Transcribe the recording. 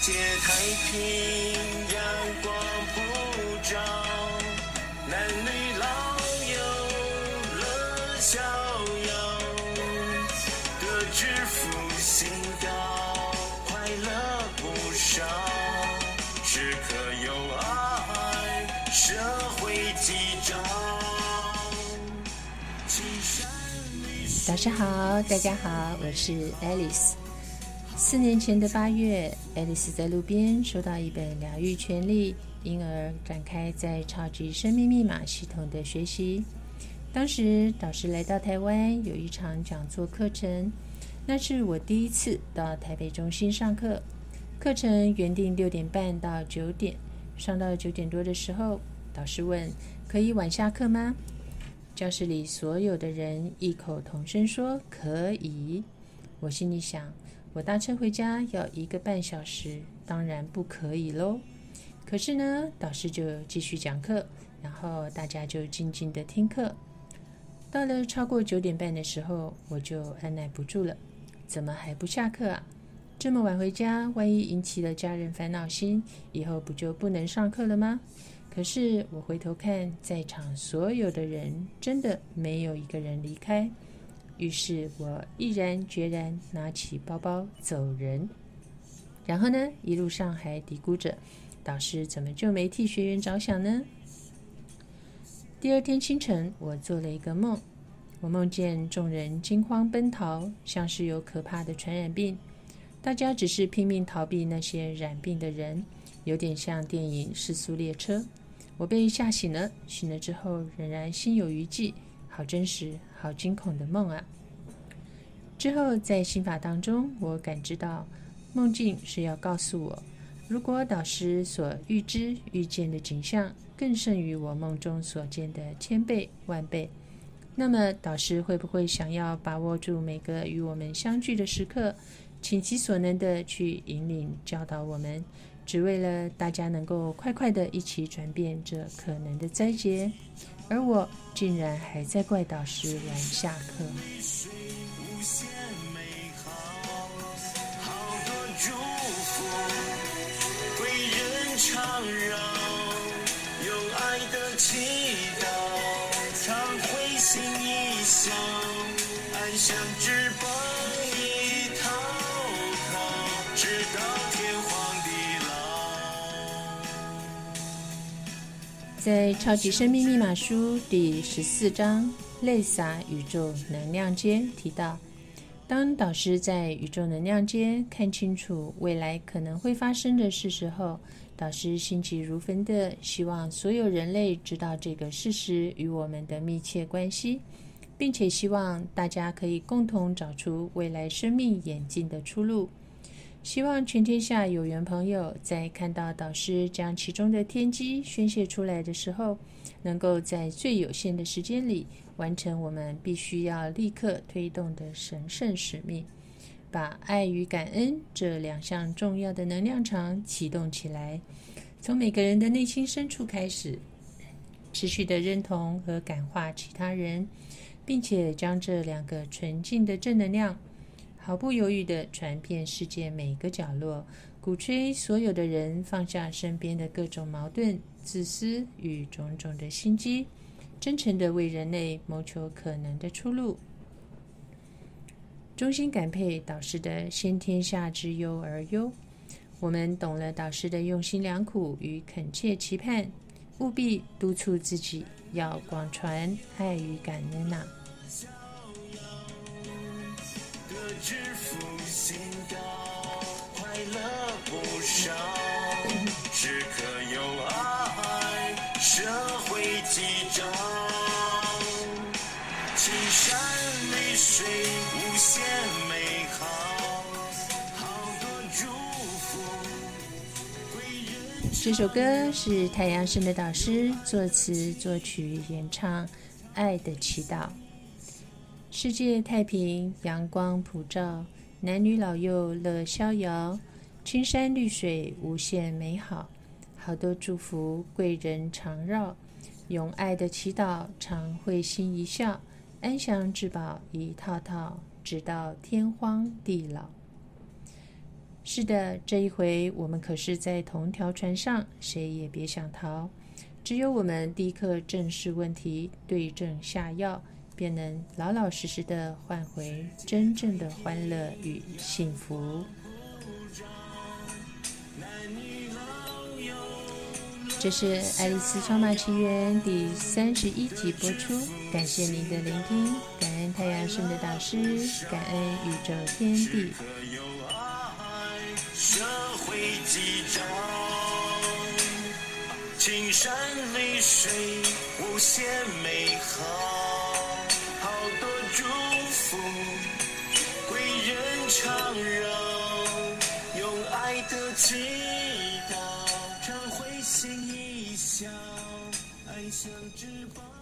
界太平，阳光普照，男女老幼乐逍遥，得之福星高，快乐不少，时刻有爱，社会吉兆。青山绿水早上好，大家好，我是 Alice。四年前的八月爱丽丝在路边收到一本《疗愈权利》，因而展开在超级生命密码系统的学习。当时导师来到台湾，有一场讲座课程，那是我第一次到台北中心上课。课程原定六点半到九点，上到九点多的时候，导师问：“可以晚下课吗？”教室里所有的人异口同声说：“可以。”我心里想，我搭车回家要一个半小时，当然不可以喽。可是呢，导师就继续讲课，然后大家就静静的听课。到了超过九点半的时候，我就按耐不住了，怎么还不下课啊？这么晚回家，万一引起了家人烦恼心，以后不就不能上课了吗？可是我回头看，在场所有的人，真的没有一个人离开。于是我毅然决然拿起包包走人。然后呢，一路上还嘀咕着：“导师怎么就没替学员着想呢？”第二天清晨，我做了一个梦，我梦见众人惊慌奔逃，像是有可怕的传染病，大家只是拼命逃避那些染病的人，有点像电影《失速列车》。我被吓醒了，醒了之后仍然心有余悸，好真实、好惊恐的梦啊！之后在心法当中，我感知到梦境是要告诉我，如果导师所预知、预见的景象更胜于我梦中所见的千倍万倍，那么导师会不会想要把握住每个与我们相聚的时刻，倾其所能的去引领、教导我们？只为了大家能够快快的一起转变这可能的灾劫，而我竟然还在怪导师晚下课。水无限美好，好多祝福为人常绕，有爱的祈祷，常会心一笑，在《超级生命密码书》第十四章《泪洒宇宙能量间》提到，当导师在宇宙能量间看清楚未来可能会发生的事实后，导师心急如焚的希望所有人类知道这个事实与我们的密切关系，并且希望大家可以共同找出未来生命演进的出路。希望全天下有缘朋友在看到导师将其中的天机宣泄出来的时候，能够在最有限的时间里完成我们必须要立刻推动的神圣使命，把爱与感恩这两项重要的能量场启动起来，从每个人的内心深处开始，持续的认同和感化其他人，并且将这两个纯净的正能量。毫不犹豫地传遍世界每个角落，鼓吹所有的人放下身边的各种矛盾、自私与种种的心机，真诚地为人类谋求可能的出路。衷心感佩导师的先天下之忧而忧，我们懂了导师的用心良苦与恳切期盼，务必督促自己要广传爱与感恩呐、智福星高，快乐不少，时刻有爱，社会吉兆。青山绿水无限美好，好多祝福。这首歌是太阳神的导师作词、作曲、演唱，《爱的祈祷》。世界太平，阳光普照，男女老幼乐逍遥，青山绿水无限美好，好多祝福贵人常绕，用爱的祈祷常会心一笑，安详至宝一套套，直到天荒地老。是的，这一回我们可是在同条船上，谁也别想逃。只有我们立刻正视问题，对症下药，便能老老实实的换回真正的欢乐与幸福。这是《爱丽丝超马奇缘》第三十一集播出，感谢您的聆听，感恩太阳神的导师，感恩宇宙天地。青山绿水无限美好，祝福贵人常绕，用爱的祈祷，常会心一笑，爱像翅膀。